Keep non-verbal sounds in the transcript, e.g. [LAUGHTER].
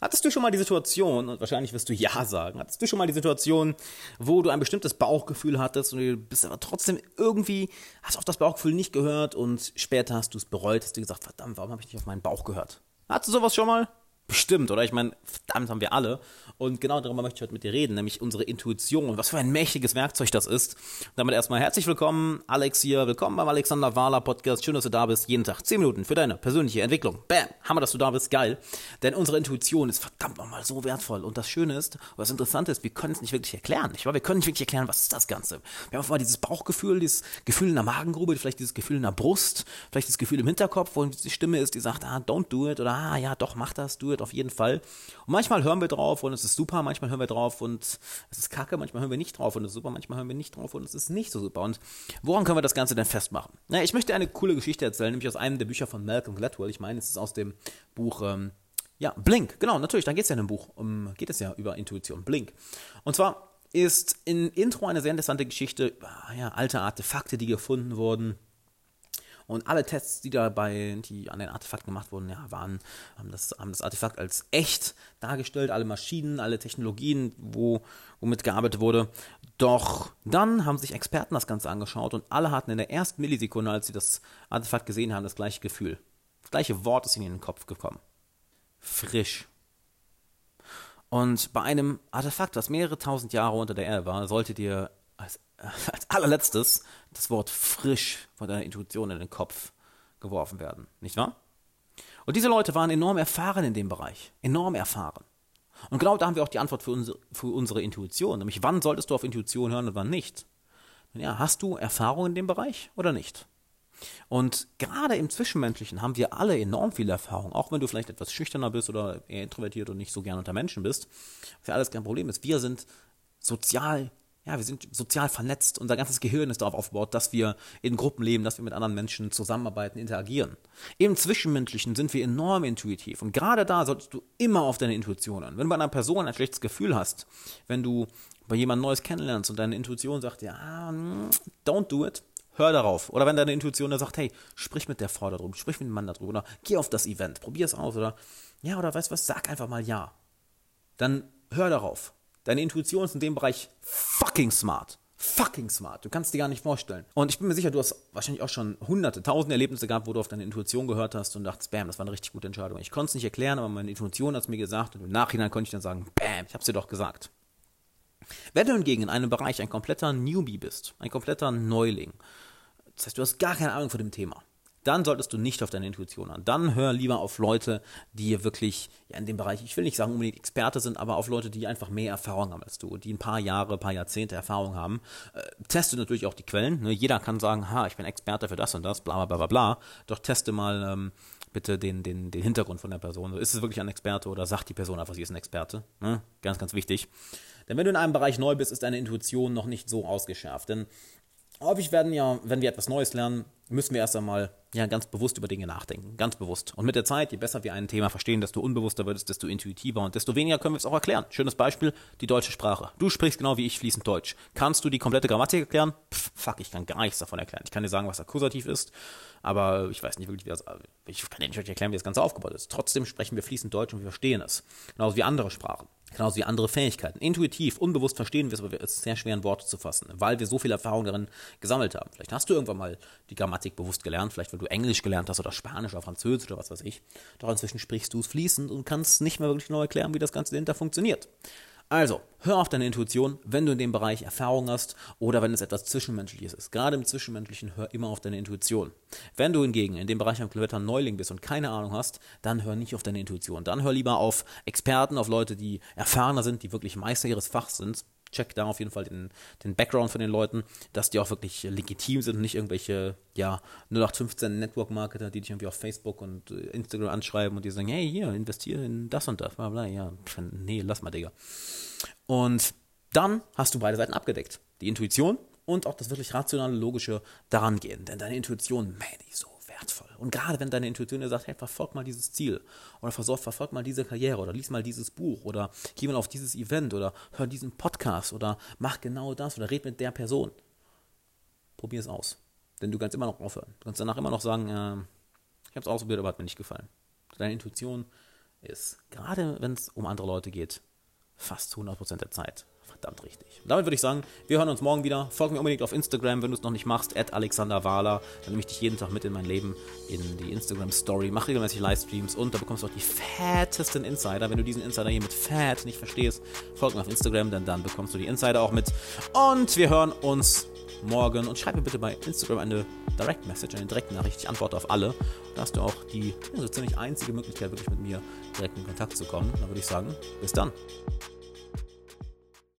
Hattest du schon mal die Situation, und wahrscheinlich wirst du Ja sagen, hattest du schon mal die Situation, wo du ein bestimmtes Bauchgefühl hattest und du bist aber trotzdem irgendwie, hast auf das Bauchgefühl nicht gehört und später hast du es bereut, hast du gesagt, verdammt, warum habe ich nicht auf meinen Bauch gehört? Hattest du sowas schon mal? Bestimmt, oder? Ich meine, verdammt haben wir alle. Und genau darüber möchte ich heute mit dir reden, nämlich unsere Intuition. Was für ein mächtiges Werkzeug das ist. damit erstmal herzlich willkommen, Alex hier. Willkommen beim Alexander Wahler Podcast. Schön, dass du da bist. Jeden Tag 10 Minuten für deine persönliche Entwicklung. Bam! Hammer, dass du da bist. Geil. Denn unsere Intuition ist verdammt nochmal so wertvoll. Und das Schöne ist, was interessant ist, wir können es nicht wirklich erklären. Wahr? Wir können nicht wirklich erklären, was ist das Ganze. Wir haben auf einmal dieses Bauchgefühl, dieses Gefühl in der Magengrube, vielleicht dieses Gefühl in der Brust, vielleicht das Gefühl im Hinterkopf, wo die Stimme ist, die sagt, ah, don't do it. Oder, ah, ja, doch, mach das, do it auf jeden Fall. Und manchmal hören wir drauf und es ist super, manchmal hören wir drauf und es ist kacke, manchmal hören wir nicht drauf und es ist super, manchmal hören wir nicht drauf und es ist nicht so super. Und woran können wir das Ganze denn festmachen? Na, ich möchte eine coole Geschichte erzählen, nämlich aus einem der Bücher von Malcolm Gladwell. Ich meine, es ist aus dem Buch ähm, ja, Blink, genau, natürlich, da geht es ja in dem Buch, um, geht es ja über Intuition, Blink. Und zwar ist in Intro eine sehr interessante Geschichte, ja, alte Artefakte, die gefunden wurden, und alle Tests, die dabei, die an den Artefakten gemacht wurden, ja, waren, haben das, haben das Artefakt als echt dargestellt, alle Maschinen, alle Technologien, wo, womit gearbeitet wurde. Doch dann haben sich Experten das Ganze angeschaut und alle hatten in der ersten Millisekunde, als sie das Artefakt gesehen haben, das gleiche Gefühl. Das gleiche Wort ist in den Kopf gekommen. Frisch. Und bei einem Artefakt, das mehrere tausend Jahre unter der Erde war, solltet ihr als [LAUGHS] als allerletztes das Wort frisch von deiner Intuition in den Kopf geworfen werden, nicht wahr? Und diese Leute waren enorm erfahren in dem Bereich, enorm erfahren. Und genau da haben wir auch die Antwort für unsere, für unsere Intuition, nämlich wann solltest du auf Intuition hören und wann nicht? Ja, hast du Erfahrung in dem Bereich oder nicht? Und gerade im Zwischenmenschlichen haben wir alle enorm viel Erfahrung, auch wenn du vielleicht etwas schüchterner bist oder eher introvertiert und nicht so gern unter Menschen bist, was ja alles kein Problem ist. Wir sind sozial ja, wir sind sozial vernetzt. Unser ganzes Gehirn ist darauf aufgebaut, dass wir in Gruppen leben, dass wir mit anderen Menschen zusammenarbeiten, interagieren. Im Zwischenmenschlichen sind wir enorm intuitiv. Und gerade da solltest du immer auf deine Intuition hören. Wenn du bei einer Person ein schlechtes Gefühl hast, wenn du bei jemandem Neues kennenlernst und deine Intuition sagt, ja, don't do it, hör darauf. Oder wenn deine Intuition da sagt, hey, sprich mit der Frau darüber, sprich mit dem Mann darüber, oder geh auf das Event, probier es aus, oder ja, oder weißt was, sag einfach mal ja. Dann hör darauf. Deine Intuition ist in dem Bereich fucking smart. Fucking smart. Du kannst dir gar nicht vorstellen. Und ich bin mir sicher, du hast wahrscheinlich auch schon hunderte, tausende Erlebnisse gehabt, wo du auf deine Intuition gehört hast und dachtest, bam, das war eine richtig gute Entscheidung. Ich konnte es nicht erklären, aber meine Intuition hat es mir gesagt und im Nachhinein konnte ich dann sagen, bam, ich habe es dir doch gesagt. Wenn du hingegen in einem Bereich ein kompletter Newbie bist, ein kompletter Neuling, das heißt, du hast gar keine Ahnung von dem Thema, dann solltest du nicht auf deine Intuition an. Dann hör lieber auf Leute, die wirklich ja, in dem Bereich, ich will nicht sagen unbedingt Experte sind, aber auf Leute, die einfach mehr Erfahrung haben als du, die ein paar Jahre, ein paar Jahrzehnte Erfahrung haben. Äh, teste natürlich auch die Quellen. Ne? Jeder kann sagen, ha, ich bin Experte für das und das, bla bla bla bla. Doch teste mal ähm, bitte den, den, den Hintergrund von der Person. Ist es wirklich ein Experte oder sagt die Person einfach, sie ist ein Experte? Ne? Ganz, ganz wichtig. Denn wenn du in einem Bereich neu bist, ist deine Intuition noch nicht so ausgeschärft. Denn häufig werden ja, wenn wir etwas Neues lernen, müssen wir erst einmal ja ganz bewusst über Dinge nachdenken, ganz bewusst. Und mit der Zeit, je besser wir ein Thema verstehen, desto unbewusster wird es, desto intuitiver und desto weniger können wir es auch erklären. Schönes Beispiel, die deutsche Sprache. Du sprichst genau wie ich fließend Deutsch. Kannst du die komplette Grammatik erklären? Pff, fuck, ich kann gar nichts davon erklären. Ich kann dir sagen, was Akkusativ ist, aber ich weiß nicht wirklich, wie das, ich kann dir nicht erklären, wie das Ganze aufgebaut ist. Trotzdem sprechen wir fließend Deutsch und wir verstehen es. Genauso wie andere Sprachen. Genauso wie andere Fähigkeiten. Intuitiv, unbewusst verstehen wir es, aber es ist sehr schwer in Worte zu fassen, weil wir so viel Erfahrung darin gesammelt haben. Vielleicht hast du irgendwann mal die Grammatik bewusst gelernt, vielleicht weil du Englisch gelernt hast oder Spanisch oder Französisch oder was weiß ich. Doch inzwischen sprichst du es fließend und kannst nicht mehr wirklich genau erklären, wie das Ganze dahinter funktioniert. Also, hör auf deine Intuition, wenn du in dem Bereich Erfahrung hast oder wenn es etwas Zwischenmenschliches ist. Gerade im Zwischenmenschlichen hör immer auf deine Intuition. Wenn du hingegen in dem Bereich ein kompletter Neuling bist und keine Ahnung hast, dann hör nicht auf deine Intuition. Dann hör lieber auf Experten, auf Leute, die erfahrener sind, die wirklich Meister ihres Fachs sind check da auf jeden Fall den, den Background von den Leuten, dass die auch wirklich legitim sind und nicht irgendwelche, ja, 0815 Network-Marketer, die dich irgendwie auf Facebook und äh, Instagram anschreiben und die sagen, hey, hier, investiere in das und das, bla bla, ja, nee, lass mal, Digga. Und dann hast du beide Seiten abgedeckt. Die Intuition und auch das wirklich rationale, logische daran gehen. Denn deine Intuition, man, die ist so wertvoll. Und gerade wenn deine Intuition dir sagt, hey, verfolg mal dieses Ziel oder versorg, verfolg mal diese Karriere oder lies mal dieses Buch oder geh mal auf dieses Event oder hör diesen Podcast oder mach genau das oder red mit der Person. Probier es aus. Denn du kannst immer noch aufhören. Du kannst danach immer noch sagen, äh, ich habe es ausprobiert, aber hat mir nicht gefallen. Deine Intuition ist, gerade wenn es um andere Leute geht, fast zu 100% der Zeit verdammt richtig. Und damit würde ich sagen, wir hören uns morgen wieder. Folge mir unbedingt auf Instagram, wenn du es noch nicht machst, at Alexander Wahler. Dann nehme ich dich jeden Tag mit in mein Leben, in die Instagram-Story, mache regelmäßig Livestreams und da bekommst du auch die fettesten Insider. Wenn du diesen Insider hier mit fat nicht verstehst, folge mir auf Instagram, denn dann bekommst du die Insider auch mit. Und wir hören uns morgen und schreib mir bitte bei Instagram eine Direct Message, eine direkte Nachricht. Ich antworte auf alle. Da hast du auch die also ziemlich einzige Möglichkeit, wirklich mit mir direkt in Kontakt zu kommen. Dann würde ich sagen, bis dann.